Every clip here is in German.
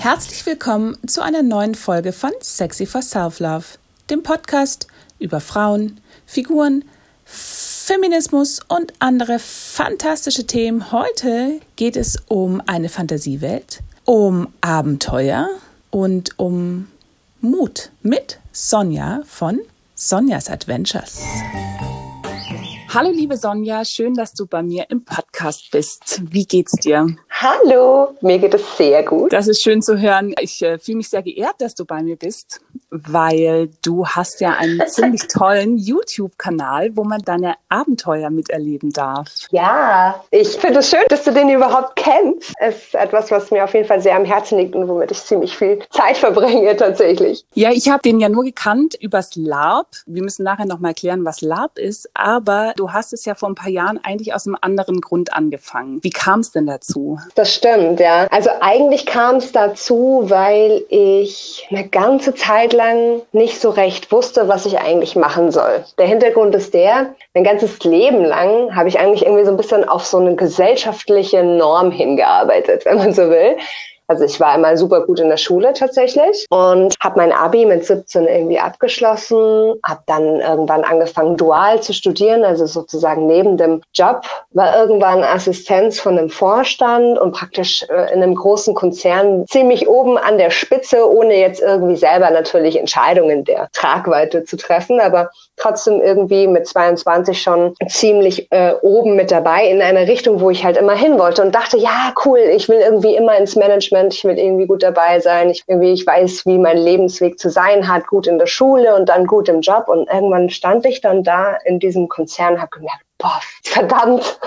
Herzlich willkommen zu einer neuen Folge von Sexy for Self-Love, dem Podcast über Frauen, Figuren, Feminismus und andere fantastische Themen. Heute geht es um eine Fantasiewelt, um Abenteuer und um Mut mit Sonja von Sonjas Adventures. Hallo liebe Sonja, schön, dass du bei mir im Podcast bist. Wie geht's dir? Hallo, mir geht es sehr gut. Das ist schön zu hören. Ich äh, fühle mich sehr geehrt, dass du bei mir bist, weil du hast ja einen ziemlich tollen YouTube-Kanal, wo man deine Abenteuer miterleben darf. Ja, ich finde es schön, dass du den überhaupt kennst. Es ist etwas, was mir auf jeden Fall sehr am Herzen liegt und womit ich ziemlich viel Zeit verbringe tatsächlich. Ja, ich habe den ja nur gekannt übers LARP. Wir müssen nachher nochmal erklären, was LARP ist, aber du hast es ja vor ein paar Jahren eigentlich aus einem anderen Grund angefangen. Wie kam es denn dazu? Das stimmt, ja. Also eigentlich kam es dazu, weil ich eine ganze Zeit lang nicht so recht wusste, was ich eigentlich machen soll. Der Hintergrund ist der, mein ganzes Leben lang habe ich eigentlich irgendwie so ein bisschen auf so eine gesellschaftliche Norm hingearbeitet, wenn man so will. Also ich war immer super gut in der Schule tatsächlich und habe mein Abi mit 17 irgendwie abgeschlossen, habe dann irgendwann angefangen dual zu studieren, also sozusagen neben dem Job, war irgendwann Assistenz von einem Vorstand und praktisch äh, in einem großen Konzern ziemlich oben an der Spitze, ohne jetzt irgendwie selber natürlich Entscheidungen der Tragweite zu treffen, aber trotzdem irgendwie mit 22 schon ziemlich äh, oben mit dabei in einer Richtung, wo ich halt immer hin wollte und dachte, ja, cool, ich will irgendwie immer ins Management Management, ich will irgendwie gut dabei sein, ich, irgendwie, ich weiß, wie mein Lebensweg zu sein hat, gut in der Schule und dann gut im Job. Und irgendwann stand ich dann da in diesem Konzern und habe gemerkt, boah, verdammt,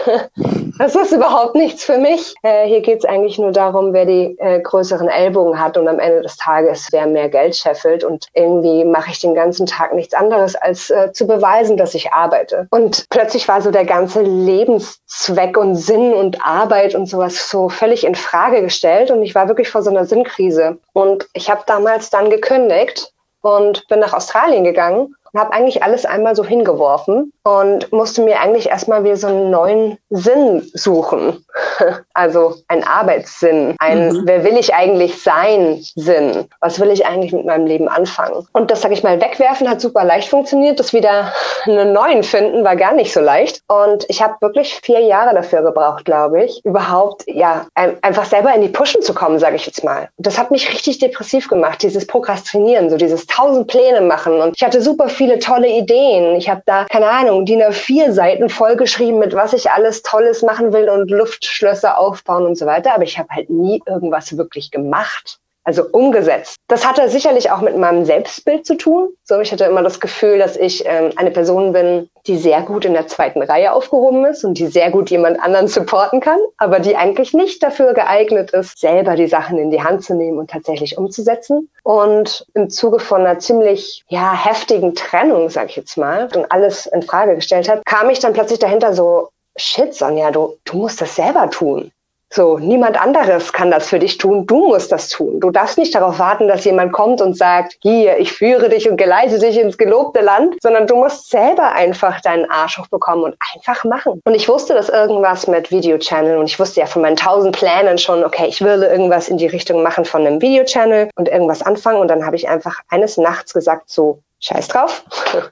das ist überhaupt nichts für mich. Äh, hier geht's eigentlich nur darum, wer die äh, größeren Ellbogen hat und am Ende des Tages, wer mehr Geld scheffelt. Und irgendwie mache ich den ganzen Tag nichts anderes, als äh, zu beweisen, dass ich arbeite. Und plötzlich war so der ganze Lebenszweck und Sinn und Arbeit und sowas so völlig in Frage gestellt. Und ich war wirklich vor so einer Sinnkrise. Und ich habe damals dann gekündigt und bin nach Australien gegangen habe eigentlich alles einmal so hingeworfen und musste mir eigentlich erstmal wieder so einen neuen Sinn suchen. Also ein Arbeitssinn, ein mhm. Wer will ich eigentlich sein Sinn? Was will ich eigentlich mit meinem Leben anfangen? Und das, sag ich mal, wegwerfen hat super leicht funktioniert. Das wieder einen neuen finden war gar nicht so leicht. Und ich habe wirklich vier Jahre dafür gebraucht, glaube ich, überhaupt ja einfach selber in die Pushen zu kommen, sage ich jetzt mal. Das hat mich richtig depressiv gemacht, dieses Prokrastinieren, so dieses tausend Pläne machen. Und ich hatte super viel viele tolle Ideen. Ich habe da, keine Ahnung, DIN A4 Seiten vollgeschrieben, mit was ich alles Tolles machen will und Luftschlösser aufbauen und so weiter. Aber ich habe halt nie irgendwas wirklich gemacht also umgesetzt. Das hatte sicherlich auch mit meinem Selbstbild zu tun. So, ich hatte immer das Gefühl, dass ich ähm, eine Person bin, die sehr gut in der zweiten Reihe aufgehoben ist und die sehr gut jemand anderen supporten kann, aber die eigentlich nicht dafür geeignet ist, selber die Sachen in die Hand zu nehmen und tatsächlich umzusetzen. Und im Zuge von einer ziemlich ja heftigen Trennung, sag ich jetzt mal, und alles in Frage gestellt hat, kam ich dann plötzlich dahinter so Shit, Sonja, du, du musst das selber tun. So, niemand anderes kann das für dich tun. Du musst das tun. Du darfst nicht darauf warten, dass jemand kommt und sagt, hier, ich führe dich und geleite dich ins gelobte Land, sondern du musst selber einfach deinen Arsch hochbekommen und einfach machen. Und ich wusste, dass irgendwas mit Video-Channel und ich wusste ja von meinen tausend Plänen schon, okay, ich will irgendwas in die Richtung machen von einem Video-Channel und irgendwas anfangen. Und dann habe ich einfach eines Nachts gesagt, so, scheiß drauf.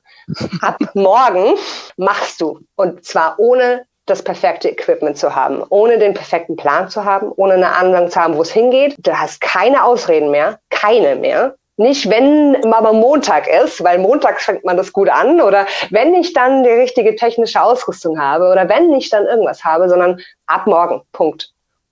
Ab morgen machst du. Und zwar ohne das perfekte Equipment zu haben, ohne den perfekten Plan zu haben, ohne eine Ahnung zu haben, wo es hingeht. Du hast keine Ausreden mehr, keine mehr. Nicht, wenn aber Montag ist, weil Montag fängt man das gut an, oder wenn ich dann die richtige technische Ausrüstung habe, oder wenn ich dann irgendwas habe, sondern ab morgen, Punkt.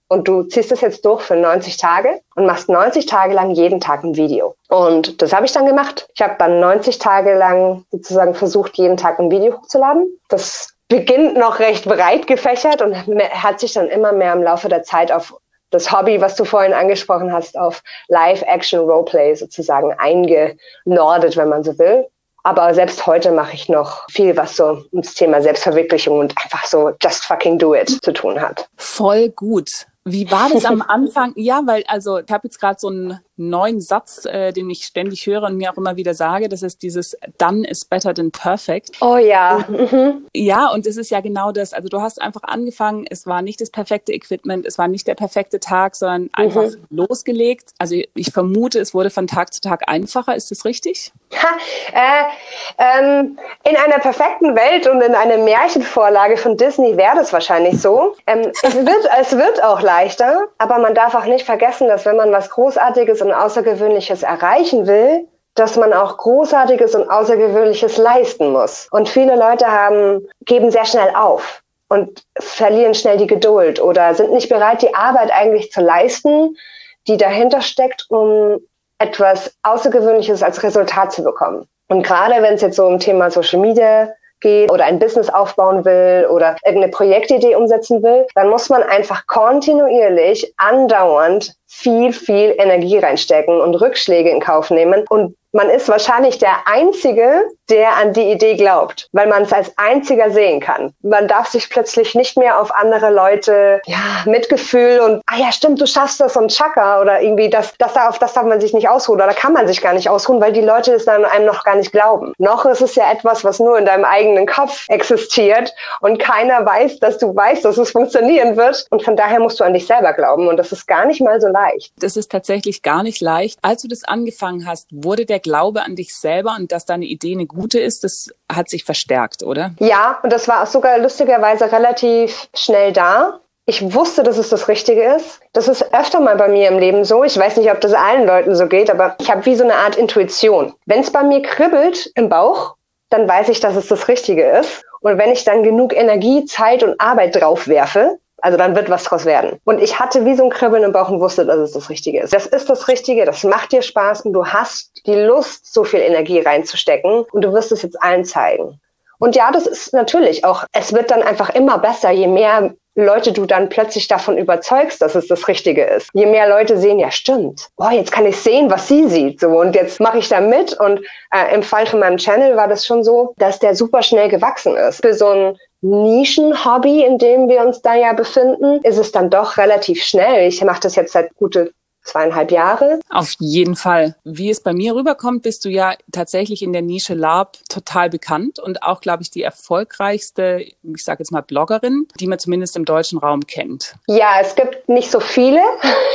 Und du ziehst das jetzt durch für 90 Tage und machst 90 Tage lang jeden Tag ein Video. Und das habe ich dann gemacht. Ich habe dann 90 Tage lang sozusagen versucht, jeden Tag ein Video hochzuladen. Das beginnt noch recht breit gefächert und hat sich dann immer mehr im Laufe der Zeit auf das Hobby, was du vorhin angesprochen hast, auf Live-Action-Roleplay sozusagen eingenordet, wenn man so will. Aber selbst heute mache ich noch viel, was so ums Thema Selbstverwirklichung und einfach so just fucking do it zu tun hat. Voll gut. Wie war das am Anfang? Ja, weil also ich habe jetzt gerade so ein neuen Satz, äh, den ich ständig höre und mir auch immer wieder sage. Das ist dieses Done is better than perfect. Oh ja. Und, mhm. Ja, und es ist ja genau das. Also du hast einfach angefangen, es war nicht das perfekte Equipment, es war nicht der perfekte Tag, sondern einfach mhm. losgelegt. Also ich vermute, es wurde von Tag zu Tag einfacher. Ist das richtig? Ha, äh, ähm, in einer perfekten Welt und in einer Märchenvorlage von Disney wäre das wahrscheinlich so. Ähm, es, wird, es wird auch leichter, aber man darf auch nicht vergessen, dass wenn man was Großartiges und Außergewöhnliches erreichen will, dass man auch Großartiges und Außergewöhnliches leisten muss. Und viele Leute haben, geben sehr schnell auf und verlieren schnell die Geduld oder sind nicht bereit, die Arbeit eigentlich zu leisten, die dahinter steckt, um etwas Außergewöhnliches als Resultat zu bekommen. Und gerade wenn es jetzt so um Thema Social Media geht oder ein Business aufbauen will oder irgendeine Projektidee umsetzen will, dann muss man einfach kontinuierlich, andauernd viel, viel Energie reinstecken und Rückschläge in Kauf nehmen. Und man ist wahrscheinlich der Einzige, der an die Idee glaubt, weil man es als einziger sehen kann. Man darf sich plötzlich nicht mehr auf andere Leute, ja, Mitgefühl und, ah ja, stimmt, du schaffst das und Chaka oder irgendwie, das, das, auf das darf man sich nicht ausruhen oder kann man sich gar nicht ausruhen, weil die Leute es dann einem noch gar nicht glauben. Noch ist es ja etwas, was nur in deinem eigenen Kopf existiert und keiner weiß, dass du weißt, dass es funktionieren wird und von daher musst du an dich selber glauben und das ist gar nicht mal so leicht. Das ist tatsächlich gar nicht leicht. Als du das angefangen hast, wurde der Glaube an dich selber und dass deine Idee eine gute ist, das hat sich verstärkt, oder? Ja, und das war sogar lustigerweise relativ schnell da. Ich wusste, dass es das Richtige ist. Das ist öfter mal bei mir im Leben so. Ich weiß nicht, ob das allen Leuten so geht, aber ich habe wie so eine Art Intuition. Wenn es bei mir kribbelt im Bauch, dann weiß ich, dass es das Richtige ist. Und wenn ich dann genug Energie, Zeit und Arbeit drauf werfe, also dann wird was draus werden. Und ich hatte wie so ein Kribbeln im Bauch und wusste, dass es das Richtige ist. Das ist das Richtige, das macht dir Spaß und du hast die Lust, so viel Energie reinzustecken und du wirst es jetzt allen zeigen. Und ja, das ist natürlich auch, es wird dann einfach immer besser, je mehr Leute du dann plötzlich davon überzeugst, dass es das Richtige ist. Je mehr Leute sehen, ja stimmt, oh, jetzt kann ich sehen, was sie sieht. So, und jetzt mache ich da mit. Und äh, im Fall von meinem Channel war das schon so, dass der super schnell gewachsen ist. Für so ein Nischenhobby, in dem wir uns da ja befinden, ist es dann doch relativ schnell. Ich mache das jetzt seit gute zweieinhalb Jahre. Auf jeden Fall. Wie es bei mir rüberkommt, bist du ja tatsächlich in der Nische Lab total bekannt und auch, glaube ich, die erfolgreichste, ich sage jetzt mal Bloggerin, die man zumindest im deutschen Raum kennt. Ja, es gibt nicht so viele.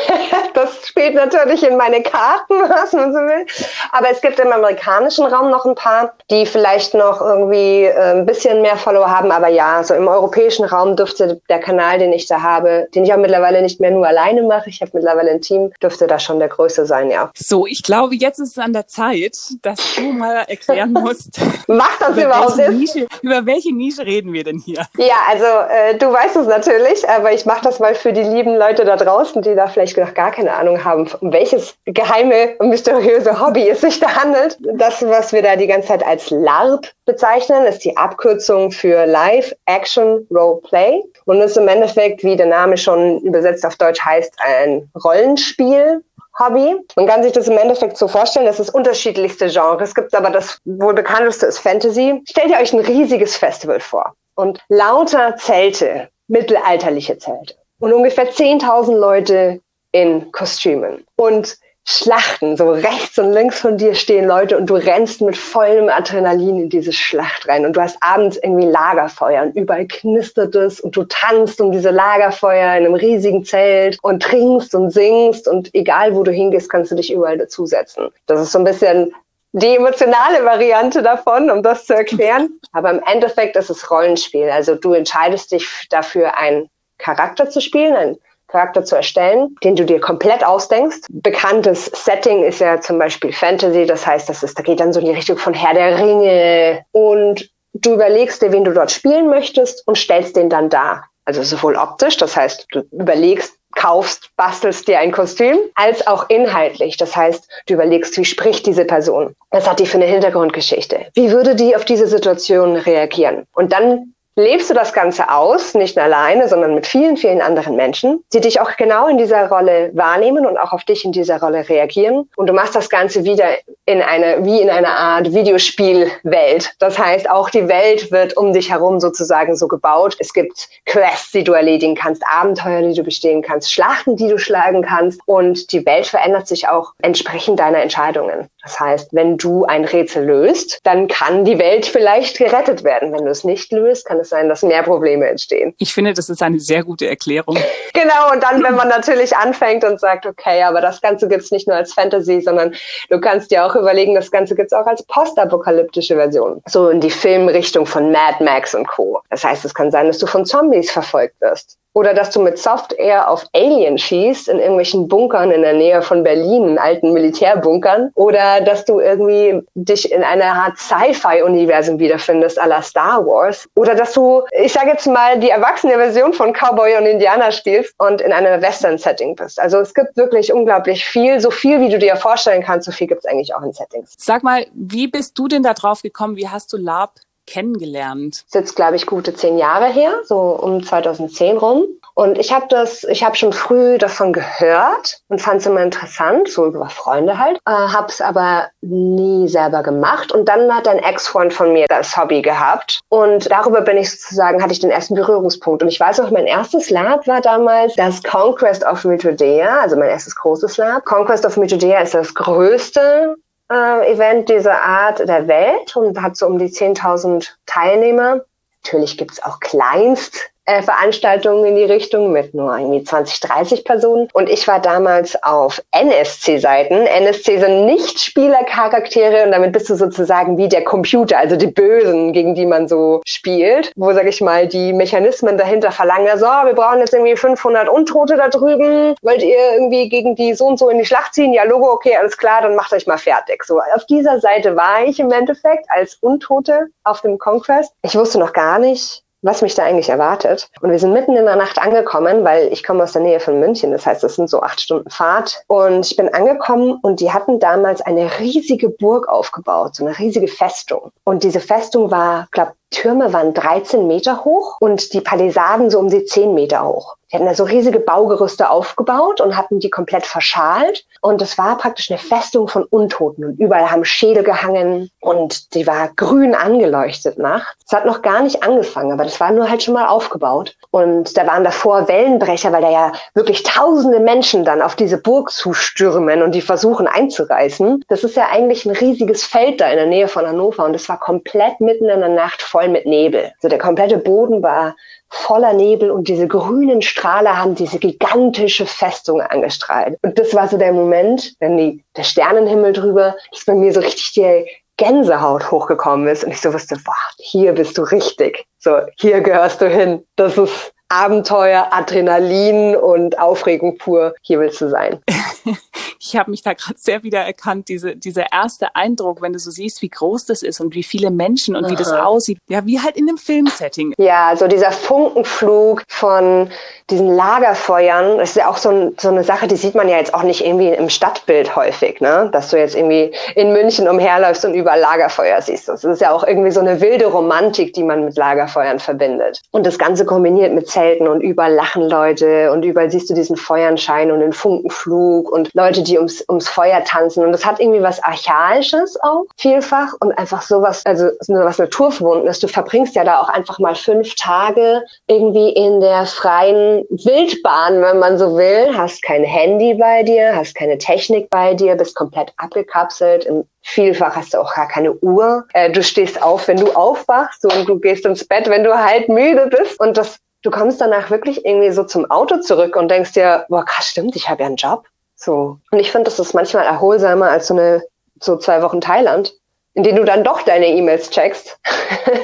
das spielt natürlich in meine Karten, was man so will. Aber es gibt im amerikanischen Raum noch ein paar, die vielleicht noch irgendwie äh, ein bisschen mehr Follower haben. Aber ja, so im europäischen Raum dürfte der Kanal, den ich da habe, den ich auch mittlerweile nicht mehr nur alleine mache, ich habe mittlerweile ein Team, dürfte da schon der Größte sein, ja. So, ich glaube, jetzt ist es an der Zeit, dass du mal erklären musst. Macht das überhaupt Nische, Über welche Nische reden wir denn hier? Ja, also äh, du weißt es natürlich, aber ich mache das mal für die lieben Leute da draußen, die da vielleicht noch gar keine Ahnung haben, um welches geheime, mysteriöse Hobby es sich da handelt. Das, was wir da die ganze Zeit als LARP bezeichnen, ist die Abkürzung für Live Action Role Play und ist im Endeffekt, wie der Name schon übersetzt auf Deutsch heißt, ein Rollenspiel. Hobby. Man kann sich das im Endeffekt so vorstellen, dass es unterschiedlichste Genres gibt, aber das wohl bekannteste ist Fantasy. Stellt ihr euch ein riesiges Festival vor und lauter Zelte, mittelalterliche Zelte und ungefähr 10.000 Leute in Kostümen. Und Schlachten, so rechts und links von dir stehen Leute und du rennst mit vollem Adrenalin in diese Schlacht rein und du hast abends irgendwie Lagerfeuer und überall knistert es und du tanzt um diese Lagerfeuer in einem riesigen Zelt und trinkst und singst und egal wo du hingehst, kannst du dich überall dazusetzen. Das ist so ein bisschen die emotionale Variante davon, um das zu erklären. Aber im Endeffekt ist es Rollenspiel. Also du entscheidest dich dafür, einen Charakter zu spielen, einen Charakter zu erstellen, den du dir komplett ausdenkst. Bekanntes Setting ist ja zum Beispiel Fantasy, das heißt, das ist, da geht dann so in die Richtung von Herr der Ringe und du überlegst dir, wen du dort spielen möchtest und stellst den dann dar. Also sowohl optisch, das heißt, du überlegst, kaufst, bastelst dir ein Kostüm, als auch inhaltlich. Das heißt, du überlegst, wie spricht diese Person? Was hat die für eine Hintergrundgeschichte? Wie würde die auf diese Situation reagieren? Und dann lebst du das Ganze aus, nicht alleine, sondern mit vielen, vielen anderen Menschen, die dich auch genau in dieser Rolle wahrnehmen und auch auf dich in dieser Rolle reagieren. Und du machst das Ganze wieder in eine, wie in einer Art Videospielwelt. Das heißt, auch die Welt wird um dich herum sozusagen so gebaut. Es gibt Quests, die du erledigen kannst, Abenteuer, die du bestehen kannst, Schlachten, die du schlagen kannst. Und die Welt verändert sich auch entsprechend deiner Entscheidungen. Das heißt, wenn du ein Rätsel löst, dann kann die Welt vielleicht gerettet werden. Wenn du es nicht löst, kann es sein, dass mehr Probleme entstehen. Ich finde, das ist eine sehr gute Erklärung. genau, und dann, wenn man natürlich anfängt und sagt, okay, aber das Ganze gibt's nicht nur als Fantasy, sondern du kannst dir auch überlegen, das Ganze gibt's auch als postapokalyptische Version. So in die Filmrichtung von Mad Max und Co. Das heißt, es kann sein, dass du von Zombies verfolgt wirst. Oder dass du mit Software auf Alien schießt in irgendwelchen Bunkern in der Nähe von Berlin, in alten Militärbunkern. Oder dass du irgendwie dich in einer Art Sci-Fi-Universum wiederfindest, à Star Wars. Oder dass du, ich sage jetzt mal, die erwachsene Version von Cowboy und Indianer spielst und in einem Western-Setting bist. Also es gibt wirklich unglaublich viel. So viel, wie du dir vorstellen kannst, so viel gibt es eigentlich auch in Settings. Sag mal, wie bist du denn da drauf gekommen? Wie hast du Lab kennengelernt? Das ist jetzt, glaube ich, gute zehn Jahre her, so um 2010 rum. Und ich habe das, ich habe schon früh davon gehört und fand es immer interessant, so über Freunde halt, äh, habe es aber nie selber gemacht. Und dann hat ein Ex-Freund von mir das Hobby gehabt und darüber bin ich sozusagen, hatte ich den ersten Berührungspunkt. Und ich weiß auch, mein erstes Lab war damals das Conquest of Mythodea, also mein erstes großes Lab. Conquest of Mythodea ist das größte äh, Event dieser Art der Welt und hat so um die 10.000 Teilnehmer. Natürlich gibt's auch Kleinst äh, Veranstaltungen in die Richtung mit nur irgendwie 20, 30 Personen. Und ich war damals auf NSC-Seiten. NSC sind Nicht-Spieler-Charaktere und damit bist du sozusagen wie der Computer, also die Bösen, gegen die man so spielt, wo, sag ich mal, die Mechanismen dahinter verlangen, so, wir brauchen jetzt irgendwie 500 Untote da drüben, wollt ihr irgendwie gegen die so und so in die Schlacht ziehen? Ja, Logo, okay, alles klar, dann macht euch mal fertig. So, auf dieser Seite war ich im Endeffekt als Untote auf dem Conquest. Ich wusste noch gar nicht, was mich da eigentlich erwartet. Und wir sind mitten in der Nacht angekommen, weil ich komme aus der Nähe von München. Das heißt, das sind so acht Stunden Fahrt. Und ich bin angekommen und die hatten damals eine riesige Burg aufgebaut, so eine riesige Festung. Und diese Festung war, glaube Türme waren 13 Meter hoch und die Palisaden so um die 10 Meter hoch. Die hatten da so riesige Baugerüste aufgebaut und hatten die komplett verschalt. Und es war praktisch eine Festung von Untoten. Und überall haben Schädel gehangen und die war grün angeleuchtet nachts. Es hat noch gar nicht angefangen, aber das war nur halt schon mal aufgebaut. Und da waren davor Wellenbrecher, weil da ja wirklich tausende Menschen dann auf diese Burg zustürmen und die versuchen einzureißen. Das ist ja eigentlich ein riesiges Feld da in der Nähe von Hannover und es war komplett mitten in der Nacht voll mit Nebel. Also der komplette Boden war voller Nebel und diese grünen Strahle haben diese gigantische Festung angestrahlt. Und das war so der Moment, wenn die, der Sternenhimmel drüber, dass bei mir so richtig die Gänsehaut hochgekommen ist und ich so wusste, boah, hier bist du richtig. So, hier gehörst du hin. Das ist Abenteuer, Adrenalin und Aufregung pur. Hier willst du sein. ich habe mich da gerade sehr wieder erkannt, diese, dieser erste Eindruck, wenn du so siehst, wie groß das ist und wie viele Menschen und Aha. wie das aussieht. Ja, wie halt in einem Filmsetting. Ja, so dieser Funkenflug von diesen Lagerfeuern, das ist ja auch so, ein, so eine Sache, die sieht man ja jetzt auch nicht irgendwie im Stadtbild häufig, ne? Dass du jetzt irgendwie in München umherläufst und überall Lagerfeuer siehst. Das ist ja auch irgendwie so eine wilde Romantik, die man mit Lagerfeuern verbindet. Und das Ganze kombiniert mit Zelten und überall lachen Leute und überall siehst du diesen Feuernschein und den Funkenflug und Leute, die ums, ums Feuer tanzen. Und das hat irgendwie was Archaisches auch vielfach und einfach sowas, also was Naturverbundenes. Du verbringst ja da auch einfach mal fünf Tage irgendwie in der freien Wildbahn, wenn man so will. Hast kein Handy bei dir, hast keine Technik bei dir, bist komplett abgekapselt. Im Vielfach hast du auch gar keine Uhr. Äh, du stehst auf, wenn du aufwachst und du gehst ins Bett, wenn du halt müde bist. Und das du kommst danach wirklich irgendwie so zum Auto zurück und denkst dir, boah, krass, stimmt, ich habe ja einen Job. So. Und ich finde, das ist manchmal erholsamer als so eine, so zwei Wochen Thailand, in denen du dann doch deine E-Mails checkst.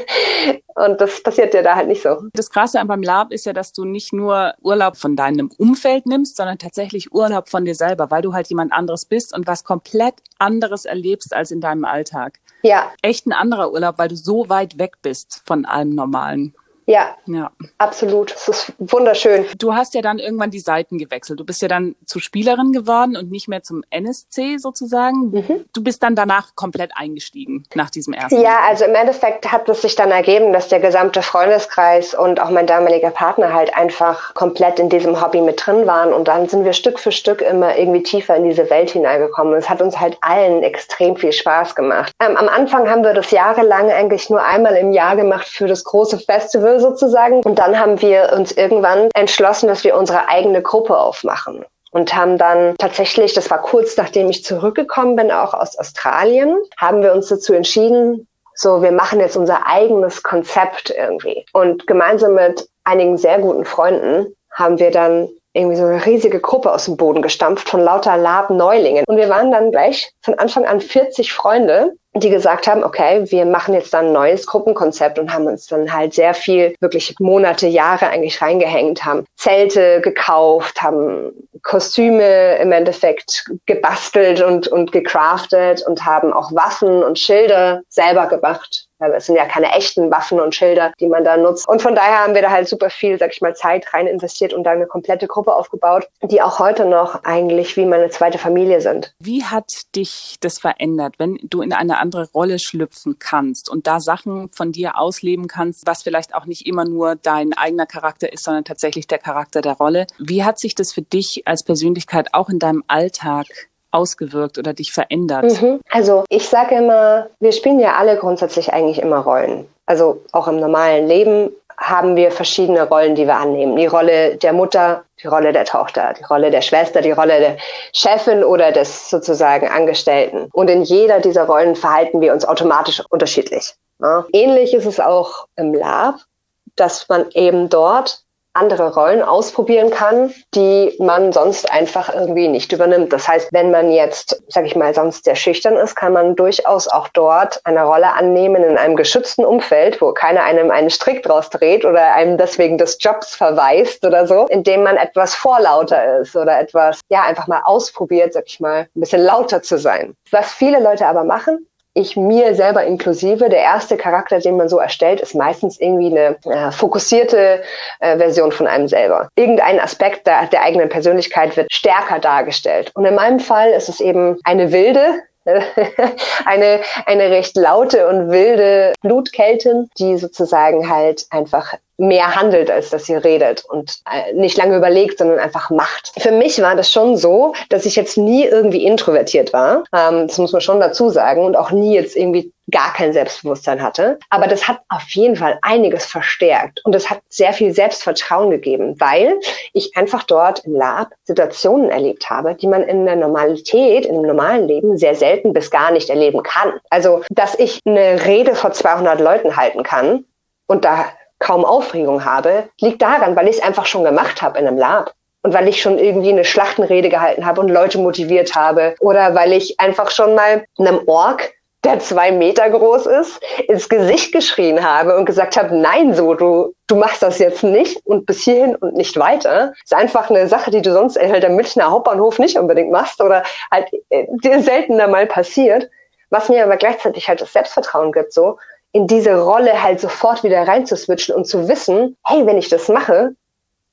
und das passiert dir da halt nicht so. Das Krasse beim Lab ist ja, dass du nicht nur Urlaub von deinem Umfeld nimmst, sondern tatsächlich Urlaub von dir selber, weil du halt jemand anderes bist und was komplett anderes erlebst als in deinem Alltag. Ja. Echt ein anderer Urlaub, weil du so weit weg bist von allem Normalen. Ja, ja, absolut. Es ist wunderschön. Du hast ja dann irgendwann die Seiten gewechselt. Du bist ja dann zu Spielerin geworden und nicht mehr zum NSC sozusagen. Mhm. Du bist dann danach komplett eingestiegen nach diesem ersten. Ja, also im Endeffekt hat es sich dann ergeben, dass der gesamte Freundeskreis und auch mein damaliger Partner halt einfach komplett in diesem Hobby mit drin waren. Und dann sind wir Stück für Stück immer irgendwie tiefer in diese Welt hineingekommen. Und es hat uns halt allen extrem viel Spaß gemacht. Ähm, am Anfang haben wir das jahrelang eigentlich nur einmal im Jahr gemacht für das große Festival sozusagen. Und dann haben wir uns irgendwann entschlossen, dass wir unsere eigene Gruppe aufmachen und haben dann tatsächlich, das war kurz nachdem ich zurückgekommen bin, auch aus Australien, haben wir uns dazu entschieden, so, wir machen jetzt unser eigenes Konzept irgendwie. Und gemeinsam mit einigen sehr guten Freunden haben wir dann irgendwie so eine riesige Gruppe aus dem Boden gestampft von lauter Lab-Neulingen. Und wir waren dann gleich von Anfang an 40 Freunde, die gesagt haben, okay, wir machen jetzt dann ein neues Gruppenkonzept und haben uns dann halt sehr viel, wirklich Monate, Jahre eigentlich reingehängt, haben Zelte gekauft, haben Kostüme im Endeffekt gebastelt und, und gecraftet und haben auch Waffen und Schilder selber gemacht weil es sind ja keine echten Waffen und Schilder, die man da nutzt. Und von daher haben wir da halt super viel, sag ich mal, Zeit rein investiert und da eine komplette Gruppe aufgebaut, die auch heute noch eigentlich wie meine zweite Familie sind. Wie hat dich das verändert, wenn du in eine andere Rolle schlüpfen kannst und da Sachen von dir ausleben kannst, was vielleicht auch nicht immer nur dein eigener Charakter ist, sondern tatsächlich der Charakter der Rolle? Wie hat sich das für dich als Persönlichkeit auch in deinem Alltag ausgewirkt oder dich verändert? Mhm. Also ich sage immer, wir spielen ja alle grundsätzlich eigentlich immer Rollen. Also auch im normalen Leben haben wir verschiedene Rollen, die wir annehmen. Die Rolle der Mutter, die Rolle der Tochter, die Rolle der Schwester, die Rolle der Chefin oder des sozusagen Angestellten. Und in jeder dieser Rollen verhalten wir uns automatisch unterschiedlich. Ähnlich ist es auch im Lab, dass man eben dort andere Rollen ausprobieren kann, die man sonst einfach irgendwie nicht übernimmt. Das heißt, wenn man jetzt, sag ich mal, sonst sehr schüchtern ist, kann man durchaus auch dort eine Rolle annehmen in einem geschützten Umfeld, wo keiner einem einen Strick draus dreht oder einem deswegen des Jobs verweist oder so, indem man etwas vorlauter ist oder etwas, ja, einfach mal ausprobiert, sag ich mal, ein bisschen lauter zu sein. Was viele Leute aber machen, ich mir selber inklusive, der erste Charakter, den man so erstellt, ist meistens irgendwie eine äh, fokussierte äh, Version von einem selber. Irgendein Aspekt der, der eigenen Persönlichkeit wird stärker dargestellt. Und in meinem Fall ist es eben eine wilde, eine, eine recht laute und wilde Blutkeltin, die sozusagen halt einfach mehr handelt, als dass sie redet und äh, nicht lange überlegt, sondern einfach macht. Für mich war das schon so, dass ich jetzt nie irgendwie introvertiert war. Ähm, das muss man schon dazu sagen und auch nie jetzt irgendwie gar kein Selbstbewusstsein hatte. Aber das hat auf jeden Fall einiges verstärkt und es hat sehr viel Selbstvertrauen gegeben, weil ich einfach dort im Lab Situationen erlebt habe, die man in der Normalität, in dem normalen Leben sehr selten bis gar nicht erleben kann. Also, dass ich eine Rede vor 200 Leuten halten kann und da kaum Aufregung habe, liegt daran, weil ich es einfach schon gemacht habe in einem Lab. Und weil ich schon irgendwie eine Schlachtenrede gehalten habe und Leute motiviert habe. Oder weil ich einfach schon mal einem Ork, der zwei Meter groß ist, ins Gesicht geschrien habe und gesagt habe, nein, so, du, du machst das jetzt nicht und bis hierhin und nicht weiter. ist einfach eine Sache, die du sonst halt am Münchner Hauptbahnhof nicht unbedingt machst oder halt äh, dir seltener mal passiert. Was mir aber gleichzeitig halt das Selbstvertrauen gibt, so, in diese Rolle halt sofort wieder reinzuswitchen und zu wissen, hey, wenn ich das mache,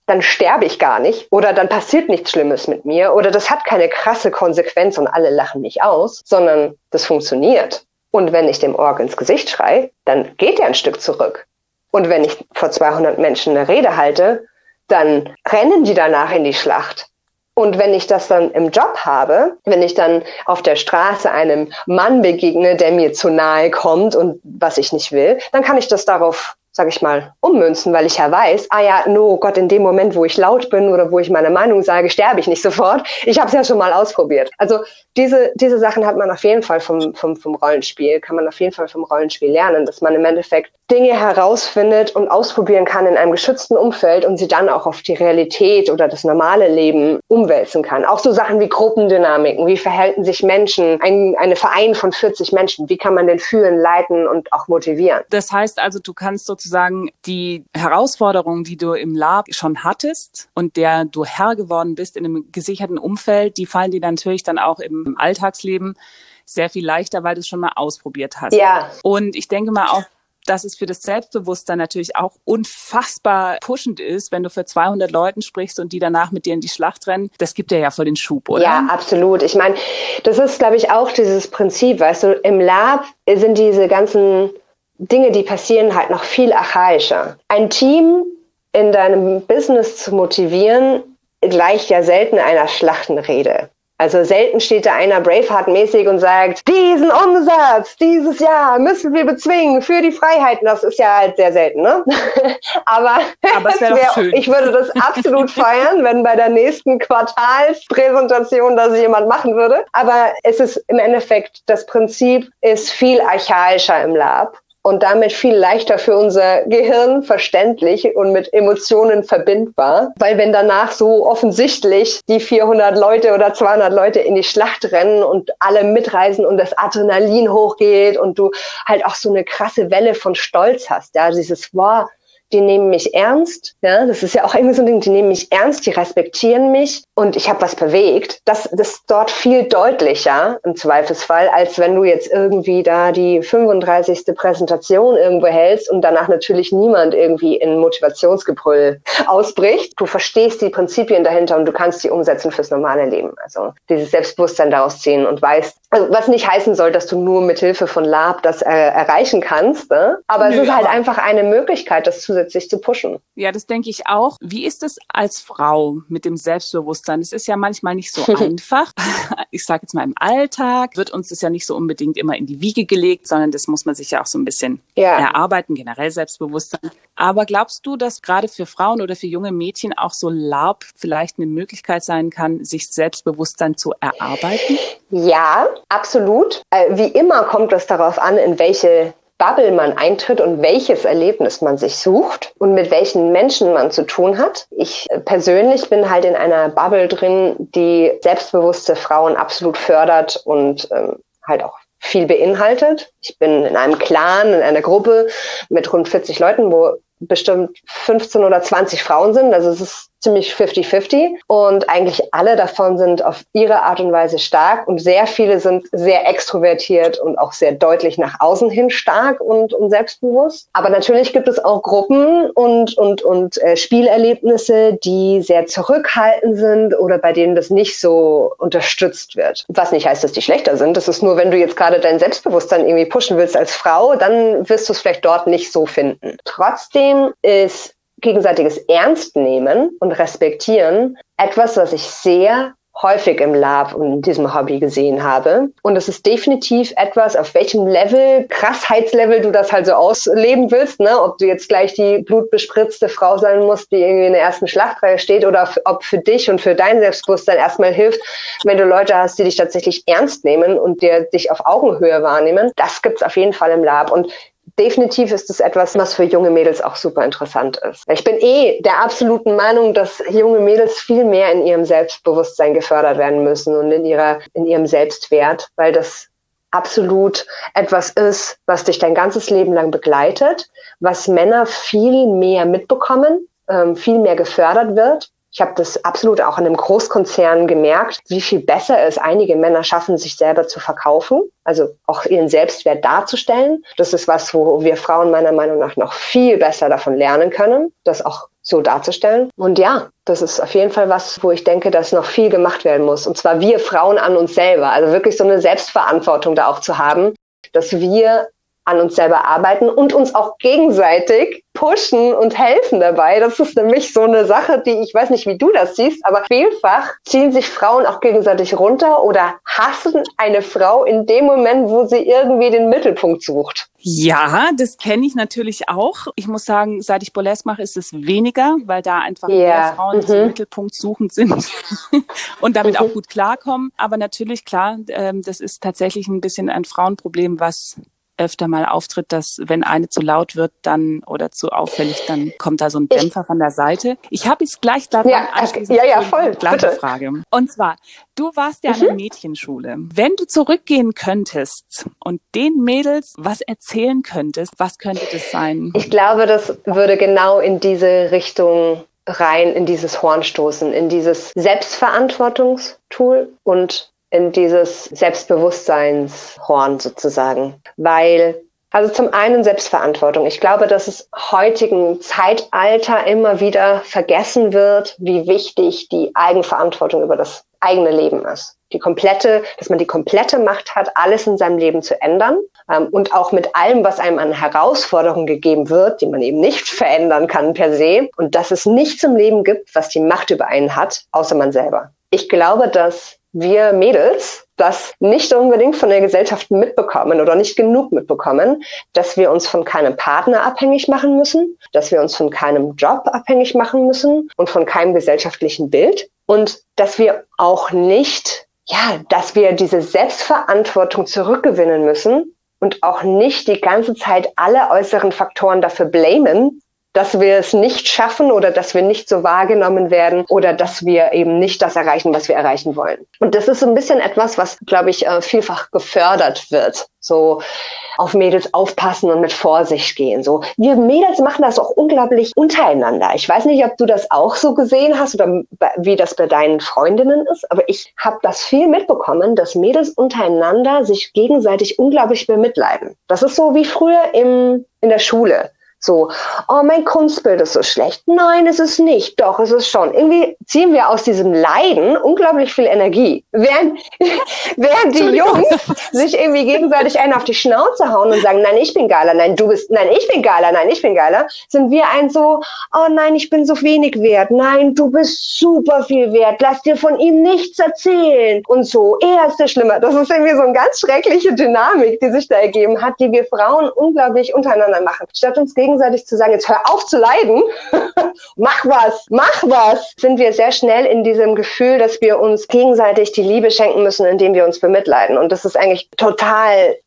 dann sterbe ich gar nicht oder dann passiert nichts Schlimmes mit mir oder das hat keine krasse Konsequenz und alle lachen mich aus, sondern das funktioniert. Und wenn ich dem Org ins Gesicht schrei, dann geht er ein Stück zurück. Und wenn ich vor 200 Menschen eine Rede halte, dann rennen die danach in die Schlacht. Und wenn ich das dann im Job habe, wenn ich dann auf der Straße einem Mann begegne, der mir zu nahe kommt und was ich nicht will, dann kann ich das darauf sage ich mal, ummünzen, weil ich ja weiß, ah ja, no Gott, in dem Moment, wo ich laut bin oder wo ich meine Meinung sage, sterbe ich nicht sofort. Ich habe es ja schon mal ausprobiert. Also diese, diese Sachen hat man auf jeden Fall vom, vom, vom Rollenspiel, kann man auf jeden Fall vom Rollenspiel lernen, dass man im Endeffekt Dinge herausfindet und ausprobieren kann in einem geschützten Umfeld und sie dann auch auf die Realität oder das normale Leben umwälzen kann. Auch so Sachen wie Gruppendynamiken, wie verhalten sich Menschen, ein eine Verein von 40 Menschen, wie kann man den führen, leiten und auch motivieren. Das heißt also, du kannst sozusagen sozusagen die Herausforderungen, die du im Lab schon hattest und der du Herr geworden bist in einem gesicherten Umfeld, die fallen dir natürlich dann auch im Alltagsleben sehr viel leichter, weil du es schon mal ausprobiert hast. Ja. Und ich denke mal auch, dass es für das Selbstbewusstsein natürlich auch unfassbar pushend ist, wenn du für 200 Leuten sprichst und die danach mit dir in die Schlacht rennen. Das gibt dir ja voll den Schub, oder? Ja, absolut. Ich meine, das ist, glaube ich, auch dieses Prinzip, weißt du, im Lab sind diese ganzen Dinge, die passieren, halt noch viel archaischer. Ein Team in deinem Business zu motivieren, gleicht ja selten einer Schlachtenrede. Also selten steht da einer Braveheart-mäßig und sagt, diesen Umsatz dieses Jahr müssen wir bezwingen für die Freiheiten. Das ist ja halt sehr selten, ne? Aber, Aber wär ich würde das absolut feiern, wenn bei der nächsten Quartalspräsentation das jemand machen würde. Aber es ist im Endeffekt, das Prinzip ist viel archaischer im Lab und damit viel leichter für unser Gehirn verständlich und mit Emotionen verbindbar. Weil wenn danach so offensichtlich die 400 Leute oder 200 Leute in die Schlacht rennen und alle mitreisen und das Adrenalin hochgeht und du halt auch so eine krasse Welle von Stolz hast, ja, dieses, wow, die nehmen mich ernst. Ja, das ist ja auch irgendwie so ein Ding, die nehmen mich ernst, die respektieren mich und ich habe was bewegt. Das, das ist dort viel deutlicher im Zweifelsfall, als wenn du jetzt irgendwie da die 35. Präsentation irgendwo hältst und danach natürlich niemand irgendwie in Motivationsgebrüll ausbricht. Du verstehst die Prinzipien dahinter und du kannst die umsetzen fürs normale Leben. Also dieses Selbstbewusstsein daraus ziehen und weißt, also was nicht heißen soll, dass du nur mit Hilfe von Lab das äh, erreichen kannst, ne? aber Nö, es ist halt einfach eine Möglichkeit, das zu zusätzlich zu pushen. Ja, das denke ich auch. Wie ist es als Frau mit dem Selbstbewusstsein? Es ist ja manchmal nicht so einfach. Ich sage jetzt mal im Alltag wird uns das ja nicht so unbedingt immer in die Wiege gelegt, sondern das muss man sich ja auch so ein bisschen ja. erarbeiten, generell Selbstbewusstsein. Aber glaubst du, dass gerade für Frauen oder für junge Mädchen auch so LARP vielleicht eine Möglichkeit sein kann, sich Selbstbewusstsein zu erarbeiten? Ja, absolut. Äh, wie immer kommt es darauf an, in welche Bubble man eintritt und welches Erlebnis man sich sucht und mit welchen Menschen man zu tun hat. Ich persönlich bin halt in einer Bubble drin, die selbstbewusste Frauen absolut fördert und ähm, halt auch viel beinhaltet. Ich bin in einem Clan, in einer Gruppe mit rund 40 Leuten, wo bestimmt 15 oder 20 Frauen sind. Also es ist ziemlich 50-50 und eigentlich alle davon sind auf ihre Art und Weise stark und sehr viele sind sehr extrovertiert und auch sehr deutlich nach außen hin stark und, und selbstbewusst. Aber natürlich gibt es auch Gruppen und, und, und äh, Spielerlebnisse, die sehr zurückhaltend sind oder bei denen das nicht so unterstützt wird. Was nicht heißt, dass die schlechter sind. Das ist nur, wenn du jetzt gerade dein Selbstbewusstsein irgendwie pushen willst als Frau, dann wirst du es vielleicht dort nicht so finden. Trotzdem ist gegenseitiges Ernst nehmen und respektieren etwas, was ich sehr häufig im Lab und in diesem Hobby gesehen habe. Und es ist definitiv etwas, auf welchem Level, Krassheitslevel du das halt so ausleben willst, ne? Ob du jetzt gleich die blutbespritzte Frau sein musst, die irgendwie in der ersten Schlachtreihe steht oder ob für dich und für dein Selbstbewusstsein erstmal hilft, wenn du Leute hast, die dich tatsächlich ernst nehmen und dir dich auf Augenhöhe wahrnehmen. Das gibt's auf jeden Fall im Lab. Und definitiv ist es etwas, was für junge Mädels auch super interessant ist. Ich bin eh der absoluten Meinung, dass junge Mädels viel mehr in ihrem Selbstbewusstsein gefördert werden müssen und in ihrer, in ihrem Selbstwert, weil das absolut etwas ist, was dich dein ganzes Leben lang begleitet, was Männer viel mehr mitbekommen, ähm, viel mehr gefördert wird ich habe das absolut auch in einem Großkonzern gemerkt, wie viel besser es einige Männer schaffen, sich selber zu verkaufen, also auch ihren Selbstwert darzustellen. Das ist was, wo wir Frauen meiner Meinung nach noch viel besser davon lernen können, das auch so darzustellen. Und ja, das ist auf jeden Fall was, wo ich denke, dass noch viel gemacht werden muss. Und zwar wir Frauen an uns selber. Also wirklich so eine Selbstverantwortung da auch zu haben, dass wir an uns selber arbeiten und uns auch gegenseitig pushen und helfen dabei. Das ist nämlich so eine Sache, die ich weiß nicht, wie du das siehst, aber vielfach ziehen sich Frauen auch gegenseitig runter oder hassen eine Frau in dem Moment, wo sie irgendwie den Mittelpunkt sucht. Ja, das kenne ich natürlich auch. Ich muss sagen, seit ich Burlesque mache, ist es weniger, weil da einfach yeah. mehr Frauen, mhm. Mittelpunkt suchend sind und damit mhm. auch gut klarkommen. Aber natürlich, klar, ähm, das ist tatsächlich ein bisschen ein Frauenproblem, was öfter mal auftritt, dass wenn eine zu laut wird, dann oder zu auffällig, dann kommt da so ein Dämpfer von der Seite. Ich habe jetzt gleich daran ja, anschließend ja, ja, voll. eine Frage. Und zwar, du warst ja mhm. an der Mädchenschule. Wenn du zurückgehen könntest und den Mädels was erzählen könntest, was könnte das sein? Ich glaube, das würde genau in diese Richtung rein, in dieses Horn stoßen, in dieses Selbstverantwortungstool und in dieses Selbstbewusstseinshorn sozusagen. Weil Also zum einen Selbstverantwortung. Ich glaube, dass es heutigen Zeitalter immer wieder vergessen wird, wie wichtig die Eigenverantwortung über das eigene Leben ist. Die komplette, dass man die komplette Macht hat, alles in seinem Leben zu ändern ähm, und auch mit allem, was einem an Herausforderungen gegeben wird, die man eben nicht verändern kann per se und dass es nichts im Leben gibt, was die Macht über einen hat, außer man selber. Ich glaube, dass wir Mädels das nicht unbedingt von der Gesellschaft mitbekommen oder nicht genug mitbekommen, dass wir uns von keinem Partner abhängig machen müssen, dass wir uns von keinem Job abhängig machen müssen und von keinem gesellschaftlichen Bild und dass wir auch nicht, ja, dass wir diese Selbstverantwortung zurückgewinnen müssen und auch nicht die ganze Zeit alle äußeren Faktoren dafür blamen, dass wir es nicht schaffen oder dass wir nicht so wahrgenommen werden oder dass wir eben nicht das erreichen, was wir erreichen wollen. Und das ist so ein bisschen etwas, was, glaube ich, äh, vielfach gefördert wird. So auf Mädels aufpassen und mit Vorsicht gehen. So, wir Mädels machen das auch unglaublich untereinander. Ich weiß nicht, ob du das auch so gesehen hast oder wie das bei deinen Freundinnen ist, aber ich habe das viel mitbekommen, dass Mädels untereinander sich gegenseitig unglaublich bemitleiden. Das ist so wie früher im, in der Schule. So, oh, mein Kunstbild ist so schlecht. Nein, es ist nicht. Doch, es ist schon. Irgendwie ziehen wir aus diesem Leiden unglaublich viel Energie. Während, während die Jungs sich irgendwie gegenseitig einen auf die Schnauze hauen und sagen, nein, ich bin geiler, nein, du bist, nein, ich bin geiler, nein, ich bin geiler, sind wir ein so, oh nein, ich bin so wenig wert. Nein, du bist super viel wert. Lass dir von ihm nichts erzählen. Und so, er ist der Schlimme. Das ist irgendwie so eine ganz schreckliche Dynamik, die sich da ergeben hat, die wir Frauen unglaublich untereinander machen. Statt uns gegenseitig gegenseitig zu sagen, jetzt hör auf zu leiden, mach was, mach was, sind wir sehr schnell in diesem Gefühl, dass wir uns gegenseitig die Liebe schenken müssen, indem wir uns bemitleiden. Und das ist eigentlich total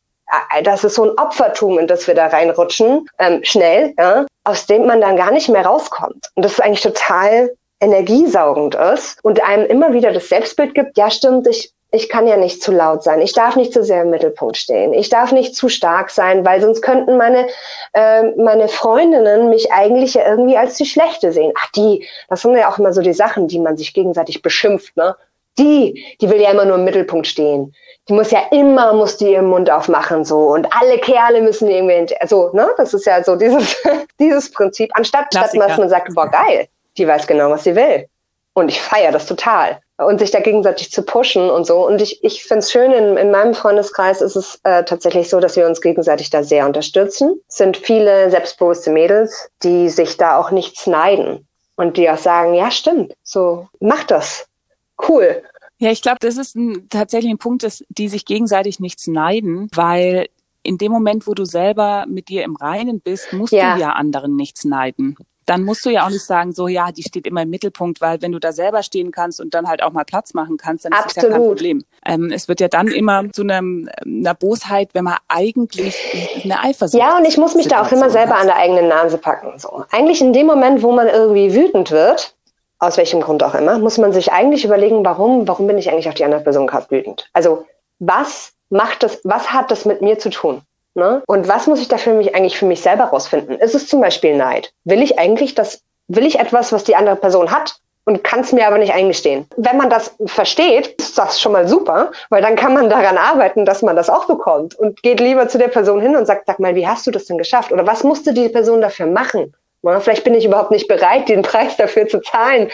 äh, das ist so ein Opfertum, in das wir da reinrutschen, ähm, schnell, ja, aus dem man dann gar nicht mehr rauskommt. Und das ist eigentlich total energiesaugend ist und einem immer wieder das Selbstbild gibt, ja stimmt, ich ich kann ja nicht zu laut sein, ich darf nicht zu sehr im Mittelpunkt stehen, ich darf nicht zu stark sein, weil sonst könnten meine, äh, meine Freundinnen mich eigentlich ja irgendwie als die Schlechte sehen. Ach, die, das sind ja auch immer so die Sachen, die man sich gegenseitig beschimpft, ne? Die, die will ja immer nur im Mittelpunkt stehen. Die muss ja immer, muss die ihren Mund aufmachen, so. Und alle Kerle müssen irgendwie, so, ne? Das ist ja so dieses, dieses Prinzip. Anstatt, statt dass man sagt, boah, geil, die weiß genau, was sie will. Und ich feiere das total und sich da gegenseitig zu pushen und so. Und ich, ich finde es schön, in, in meinem Freundeskreis ist es äh, tatsächlich so, dass wir uns gegenseitig da sehr unterstützen. Es sind viele selbstbewusste Mädels, die sich da auch nichts neiden und die auch sagen, ja, stimmt, so, mach das. Cool. Ja, ich glaube, das ist ein, tatsächlich ein Punkt, dass die sich gegenseitig nichts neiden, weil in dem Moment, wo du selber mit dir im Reinen bist, musst ja. du ja anderen nichts neiden dann musst du ja auch nicht sagen, so ja, die steht immer im Mittelpunkt, weil wenn du da selber stehen kannst und dann halt auch mal Platz machen kannst, dann Absolut. ist das ja kein Problem. Ähm, es wird ja dann immer zu einem, einer Bosheit, wenn man eigentlich eine Eifersucht Ja, und ich muss mich Situation da auch immer selber hat. an der eigenen Nase packen. So. Eigentlich in dem Moment, wo man irgendwie wütend wird, aus welchem Grund auch immer, muss man sich eigentlich überlegen, warum, warum bin ich eigentlich auf die andere Person gerade wütend? Also was macht das, was hat das mit mir zu tun? Ne? Und was muss ich da für mich eigentlich für mich selber rausfinden? Ist es zum Beispiel Neid? Will ich eigentlich das, will ich etwas, was die andere Person hat? Und kann es mir aber nicht eingestehen. Wenn man das versteht, ist das schon mal super, weil dann kann man daran arbeiten, dass man das auch bekommt und geht lieber zu der Person hin und sagt, sag mal, wie hast du das denn geschafft? Oder was musste die Person dafür machen? Vielleicht bin ich überhaupt nicht bereit, den Preis dafür zu zahlen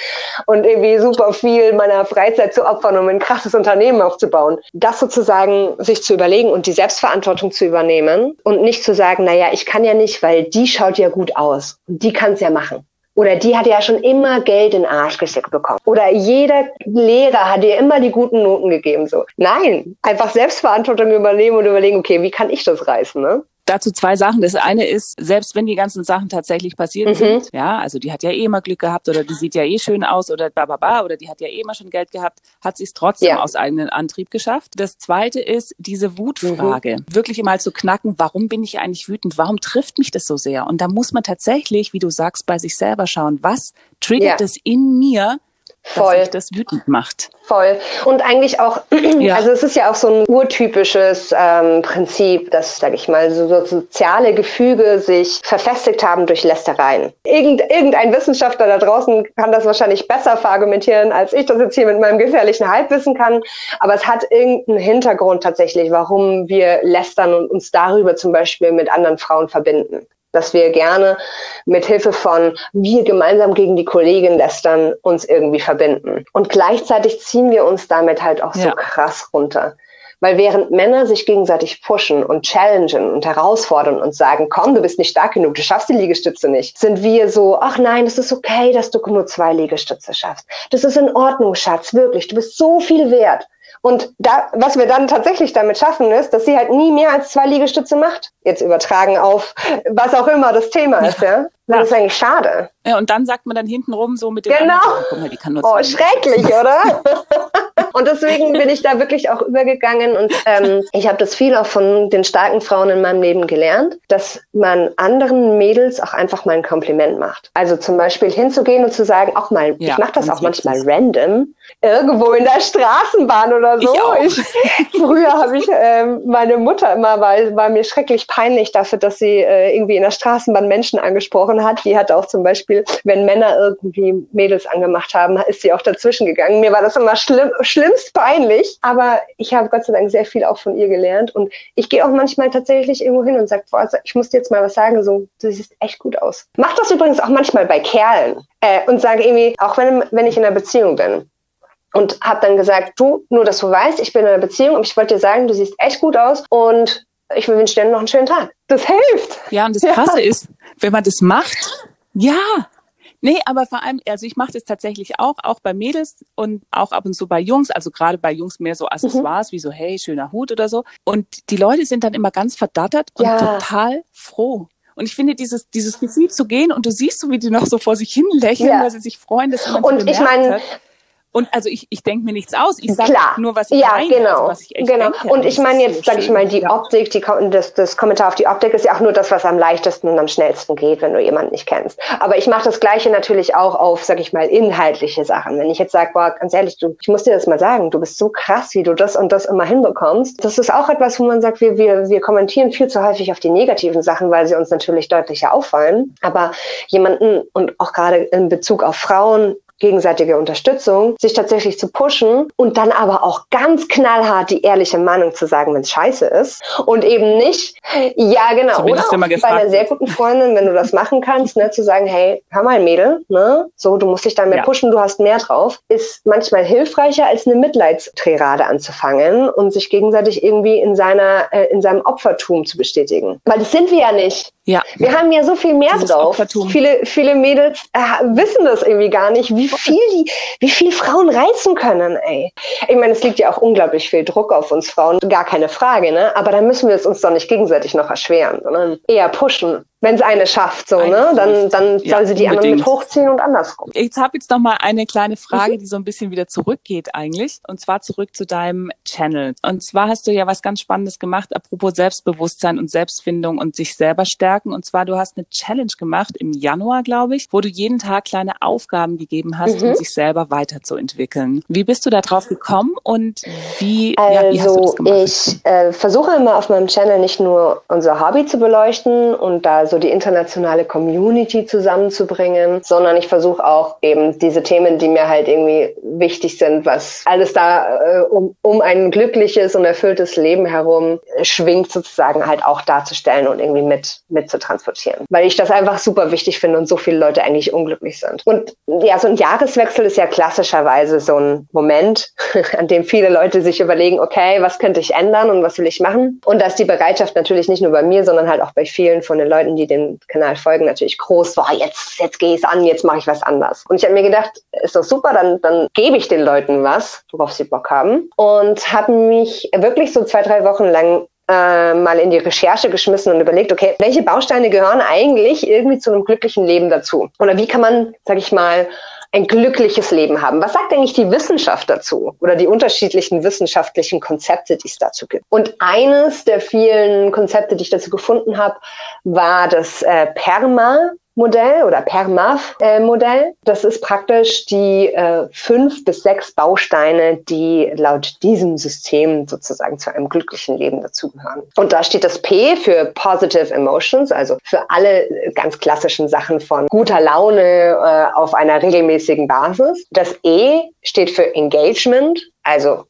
und irgendwie super viel meiner Freizeit zu opfern, um ein krasses Unternehmen aufzubauen. Das sozusagen sich zu überlegen und die Selbstverantwortung zu übernehmen und nicht zu sagen, naja, ich kann ja nicht, weil die schaut ja gut aus. Die kann es ja machen. Oder die hat ja schon immer Geld in den Arsch gesteckt bekommen. Oder jeder Lehrer hat dir immer die guten Noten gegeben. So. Nein, einfach Selbstverantwortung übernehmen und überlegen, okay, wie kann ich das reißen? Ne? Dazu zwei Sachen. Das eine ist, selbst wenn die ganzen Sachen tatsächlich passiert mhm. sind, ja, also die hat ja eh immer Glück gehabt oder die sieht ja eh schön aus oder bababa oder die hat ja eh immer schon Geld gehabt, hat sie es trotzdem ja. aus eigenem Antrieb geschafft. Das zweite ist diese Wutfrage, mhm. wirklich mal zu knacken, warum bin ich eigentlich wütend? Warum trifft mich das so sehr? Und da muss man tatsächlich, wie du sagst, bei sich selber schauen, was triggert ja. es in mir, Voll. dass sich das wütend macht. Voll. Und eigentlich auch, ja. also es ist ja auch so ein urtypisches ähm, Prinzip, dass, sag ich mal, so, so, soziale Gefüge sich verfestigt haben durch Lästereien. Irgend, irgendein Wissenschaftler da draußen kann das wahrscheinlich besser verargumentieren, als ich das jetzt hier mit meinem gefährlichen Halbwissen kann. Aber es hat irgendeinen Hintergrund tatsächlich, warum wir lästern und uns darüber zum Beispiel mit anderen Frauen verbinden dass wir gerne mit Hilfe von wir gemeinsam gegen die Kollegin lästern uns irgendwie verbinden. Und gleichzeitig ziehen wir uns damit halt auch so ja. krass runter. Weil während Männer sich gegenseitig pushen und challengen und herausfordern und sagen, komm, du bist nicht stark genug, du schaffst die Liegestütze nicht, sind wir so, ach nein, es ist okay, dass du nur zwei Liegestütze schaffst. Das ist in Ordnung, Schatz, wirklich, du bist so viel wert. Und da, was wir dann tatsächlich damit schaffen, ist, dass sie halt nie mehr als zwei Liegestütze macht. Jetzt übertragen auf was auch immer das Thema ist, ja. Das ist eigentlich schade. Ja, und dann sagt man dann hintenrum so mit dem Genau. Anderen, oh, schrecklich, oder? Und deswegen bin ich da wirklich auch übergegangen und ähm, ich habe das viel auch von den starken Frauen in meinem Leben gelernt, dass man anderen Mädels auch einfach mal ein Kompliment macht. Also zum Beispiel hinzugehen und zu sagen, auch mal, ja, ich mache das auch manchmal das. random, irgendwo in der Straßenbahn oder so. Ich ich, früher habe ich äh, meine Mutter immer, weil war mir schrecklich peinlich dafür, dass sie äh, irgendwie in der Straßenbahn Menschen angesprochen hat. Die hat auch zum Beispiel, wenn Männer irgendwie Mädels angemacht haben, ist sie auch dazwischen gegangen. Mir war das immer schlimm schlimmst peinlich. Aber ich habe Gott sei Dank sehr viel auch von ihr gelernt. Und ich gehe auch manchmal tatsächlich irgendwo hin und sage, ich muss dir jetzt mal was sagen, so, du siehst echt gut aus. Mach das übrigens auch manchmal bei Kerlen. Äh, und sage irgendwie, auch wenn, wenn ich in einer Beziehung bin. Und habe dann gesagt, du, nur dass du weißt, ich bin in einer Beziehung und ich wollte dir sagen, du siehst echt gut aus und ich wünsche dir noch einen schönen Tag. Das hilft. Ja, und das Krasse ja. ist, wenn man das macht, ja, Nee, aber vor allem, also ich mache das tatsächlich auch, auch bei Mädels und auch ab und zu bei Jungs, also gerade bei Jungs mehr so Accessoires mhm. wie so, hey, schöner Hut oder so. Und die Leute sind dann immer ganz verdattert und ja. total froh. Und ich finde dieses, dieses Gefühl zu gehen und du siehst so, wie die noch so vor sich hin lächeln, ja. weil sie sich freuen, dass jemand Und ich meine, und also ich, ich denke mir nichts aus. Ich sage nur, was ich ja, meine, genau, also was ich echt genau. Denke. Und ich meine jetzt, sage ich mal, die ja. Optik, die, das, das Kommentar auf die Optik ist ja auch nur das, was am leichtesten und am schnellsten geht, wenn du jemanden nicht kennst. Aber ich mache das Gleiche natürlich auch auf, sage ich mal, inhaltliche Sachen. Wenn ich jetzt sage, boah, ganz ehrlich, du, ich muss dir das mal sagen, du bist so krass, wie du das und das immer hinbekommst. Das ist auch etwas, wo man sagt, wir, wir, wir kommentieren viel zu häufig auf die negativen Sachen, weil sie uns natürlich deutlicher auffallen. Aber jemanden und auch gerade in Bezug auf Frauen gegenseitige Unterstützung, sich tatsächlich zu pushen und dann aber auch ganz knallhart die ehrliche Meinung zu sagen, wenn es scheiße ist und eben nicht, ja genau, Zumindest oder bei einer sehr guten Freundin, wenn du das machen kannst, ne, zu sagen, hey, hör mal Mädel, ne, so, du musst dich da mehr ja. pushen, du hast mehr drauf, ist manchmal hilfreicher als eine Mitleidstrirade anzufangen und sich gegenseitig irgendwie in seiner, äh, in seinem Opfertum zu bestätigen. Weil das sind wir ja nicht. Ja. Wir haben ja so viel mehr Dieses drauf. Opfertum. Viele, viele Mädels äh, wissen das irgendwie gar nicht, wie viel die, wie viel Frauen reizen können, ey. Ich meine, es liegt ja auch unglaublich viel Druck auf uns Frauen, gar keine Frage, ne? Aber da müssen wir es uns doch nicht gegenseitig noch erschweren, sondern eher pushen wenn es eine schafft, so, ne? Dann, dann ja, soll sie die unbedingt. anderen mit hochziehen und andersrum. Ich habe jetzt noch mal eine kleine Frage, mhm. die so ein bisschen wieder zurückgeht eigentlich. Und zwar zurück zu deinem Channel. Und zwar hast du ja was ganz Spannendes gemacht, apropos Selbstbewusstsein und Selbstfindung und sich selber stärken. Und zwar, du hast eine Challenge gemacht im Januar, glaube ich, wo du jeden Tag kleine Aufgaben gegeben hast, mhm. um sich selber weiterzuentwickeln. Wie bist du da drauf gekommen und wie, also, ja, wie hast du das gemacht? Ich äh, versuche immer auf meinem Channel nicht nur unser Hobby zu beleuchten und da so die internationale Community zusammenzubringen, sondern ich versuche auch eben diese Themen, die mir halt irgendwie wichtig sind, was alles da äh, um, um ein glückliches und erfülltes Leben herum schwingt, sozusagen halt auch darzustellen und irgendwie mit, mit zu transportieren. Weil ich das einfach super wichtig finde und so viele Leute eigentlich unglücklich sind. Und ja, so ein Jahreswechsel ist ja klassischerweise so ein Moment, an dem viele Leute sich überlegen, okay, was könnte ich ändern und was will ich machen? Und da ist die Bereitschaft natürlich nicht nur bei mir, sondern halt auch bei vielen von den Leuten, die den Kanal folgen, natürlich groß. Boah, jetzt, jetzt gehe ich es an, jetzt mache ich was anders. Und ich habe mir gedacht, ist doch super, dann, dann gebe ich den Leuten was, worauf sie Bock haben. Und habe mich wirklich so zwei, drei Wochen lang äh, mal in die Recherche geschmissen und überlegt, okay, welche Bausteine gehören eigentlich irgendwie zu einem glücklichen Leben dazu? Oder wie kann man, sag ich mal, ein glückliches Leben haben. Was sagt eigentlich die Wissenschaft dazu oder die unterschiedlichen wissenschaftlichen Konzepte, die es dazu gibt? Und eines der vielen Konzepte, die ich dazu gefunden habe, war das äh, PERMA. Modell oder PERMAF-Modell. Das ist praktisch die äh, fünf bis sechs Bausteine, die laut diesem System sozusagen zu einem glücklichen Leben dazugehören. Und da steht das P für Positive Emotions, also für alle ganz klassischen Sachen von guter Laune äh, auf einer regelmäßigen Basis. Das E steht für Engagement, also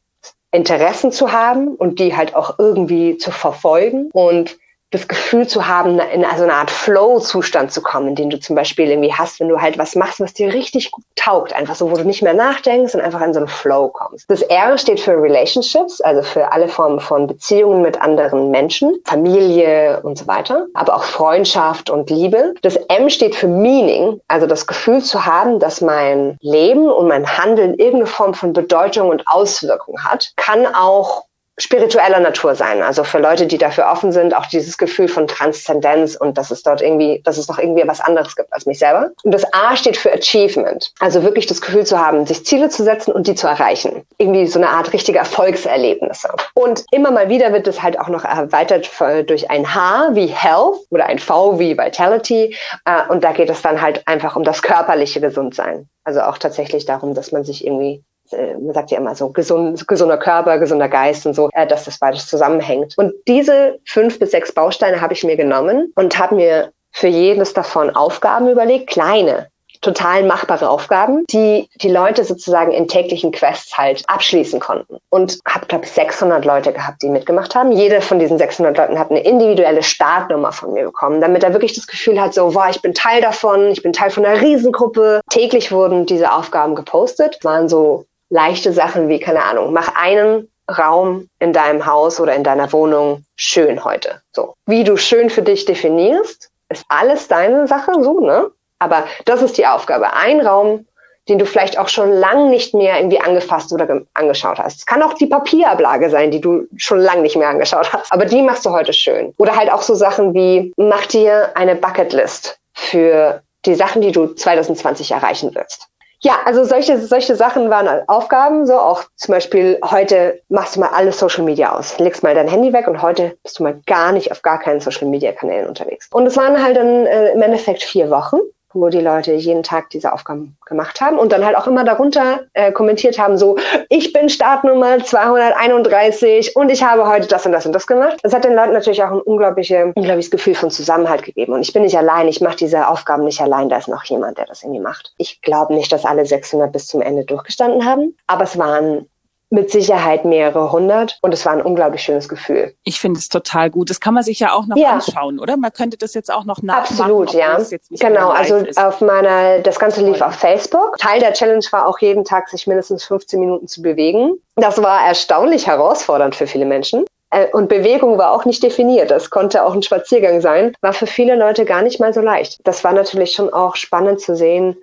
Interessen zu haben und die halt auch irgendwie zu verfolgen. Und das Gefühl zu haben, in so eine Art Flow-Zustand zu kommen, den du zum Beispiel irgendwie hast, wenn du halt was machst, was dir richtig gut taugt. Einfach so, wo du nicht mehr nachdenkst und einfach in so einen Flow kommst. Das R steht für Relationships, also für alle Formen von Beziehungen mit anderen Menschen, Familie und so weiter, aber auch Freundschaft und Liebe. Das M steht für Meaning, also das Gefühl zu haben, dass mein Leben und mein Handeln irgendeine Form von Bedeutung und Auswirkung hat, kann auch spiritueller Natur sein. Also für Leute, die dafür offen sind, auch dieses Gefühl von Transzendenz und dass es dort irgendwie, dass es noch irgendwie was anderes gibt als mich selber. Und das A steht für Achievement. Also wirklich das Gefühl zu haben, sich Ziele zu setzen und die zu erreichen. Irgendwie so eine Art richtige Erfolgserlebnisse. Und immer mal wieder wird es halt auch noch erweitert durch ein H wie Health oder ein V wie Vitality. Äh, und da geht es dann halt einfach um das körperliche Gesundsein. Also auch tatsächlich darum, dass man sich irgendwie man sagt ja immer so, gesund, gesunder Körper, gesunder Geist und so, äh, dass das beides zusammenhängt. Und diese fünf bis sechs Bausteine habe ich mir genommen und habe mir für jedes davon Aufgaben überlegt, kleine, total machbare Aufgaben, die die Leute sozusagen in täglichen Quests halt abschließen konnten. Und habe, glaube ich, 600 Leute gehabt, die mitgemacht haben. Jede von diesen 600 Leuten hat eine individuelle Startnummer von mir bekommen, damit er wirklich das Gefühl hat, so, wow, ich bin Teil davon, ich bin Teil von einer Riesengruppe. Täglich wurden diese Aufgaben gepostet, waren so leichte Sachen wie, keine Ahnung, mach einen Raum in deinem Haus oder in deiner Wohnung schön heute. So. Wie du schön für dich definierst, ist alles deine Sache, so, ne? Aber das ist die Aufgabe. Ein Raum, den du vielleicht auch schon lang nicht mehr irgendwie angefasst oder angeschaut hast. Es kann auch die Papierablage sein, die du schon lang nicht mehr angeschaut hast. Aber die machst du heute schön. Oder halt auch so Sachen wie, mach dir eine Bucketlist für die Sachen, die du 2020 erreichen willst. Ja, also solche, solche Sachen waren Aufgaben, so auch zum Beispiel heute machst du mal alles Social Media aus, legst mal dein Handy weg und heute bist du mal gar nicht auf gar keinen Social Media Kanälen unterwegs. Und es waren halt dann äh, im Endeffekt vier Wochen wo die Leute jeden Tag diese Aufgaben gemacht haben und dann halt auch immer darunter äh, kommentiert haben, so, ich bin Startnummer 231 und ich habe heute das und das und das gemacht. Das hat den Leuten natürlich auch ein unglaubliche, unglaubliches Gefühl von Zusammenhalt gegeben. Und ich bin nicht allein, ich mache diese Aufgaben nicht allein, da ist noch jemand, der das irgendwie macht. Ich glaube nicht, dass alle 600 bis zum Ende durchgestanden haben, aber es waren mit Sicherheit mehrere hundert und es war ein unglaublich schönes Gefühl. Ich finde es total gut. Das kann man sich ja auch noch ja. anschauen, oder? Man könnte das jetzt auch noch nachmachen. Absolut, ja. Genau, also ist. auf meiner, das Ganze lief auf Facebook. Teil der Challenge war auch jeden Tag sich mindestens 15 Minuten zu bewegen. Das war erstaunlich herausfordernd für viele Menschen. Äh, und Bewegung war auch nicht definiert. Das konnte auch ein Spaziergang sein. War für viele Leute gar nicht mal so leicht. Das war natürlich schon auch spannend zu sehen,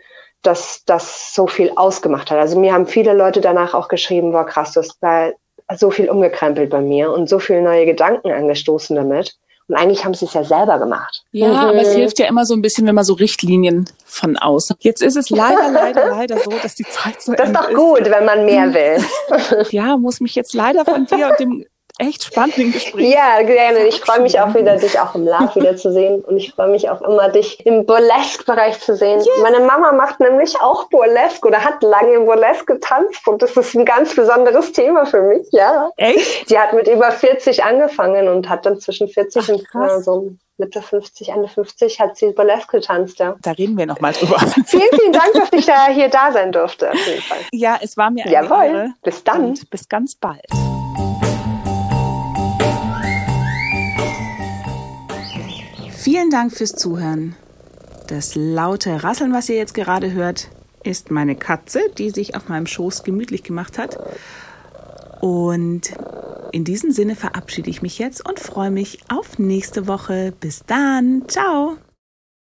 dass das so viel ausgemacht hat. Also mir haben viele Leute danach auch geschrieben, war krass, du hast da so viel umgekrempelt bei mir und so viele neue Gedanken angestoßen damit. Und eigentlich haben sie es ja selber gemacht. Ja, mhm. aber es hilft ja immer so ein bisschen, wenn man so Richtlinien von außen. Jetzt ist es leider, leider, leider so, dass die Zeit so Das ist doch gut, ist. wenn man mehr will. ja, muss mich jetzt leider von dir und dem echt spannenden Gespräch. Ja, gerne. Ich freue mich auch wieder, dich auch im Lab wieder zu sehen. Und ich freue mich auch immer, dich im Burlesque-Bereich zu sehen. Yes. Meine Mama macht nämlich auch Burlesque oder hat lange im Burlesque getanzt. Und das ist ein ganz besonderes Thema für mich, ja. Echt? Die hat mit über 40 angefangen und hat dann zwischen 40 Ach, und äh, so Mitte 50, Ende 50 hat sie Burlesque getanzt, ja. Da reden wir nochmal drüber. vielen, vielen Dank, dass ich da hier da sein durfte, auf jeden Fall. Ja, es war mir eine Jawohl. Ehre. Bis dann. Und bis ganz bald. Vielen Dank fürs Zuhören. Das laute Rasseln, was ihr jetzt gerade hört, ist meine Katze, die sich auf meinem Schoß gemütlich gemacht hat. Und in diesem Sinne verabschiede ich mich jetzt und freue mich auf nächste Woche. Bis dann. Ciao.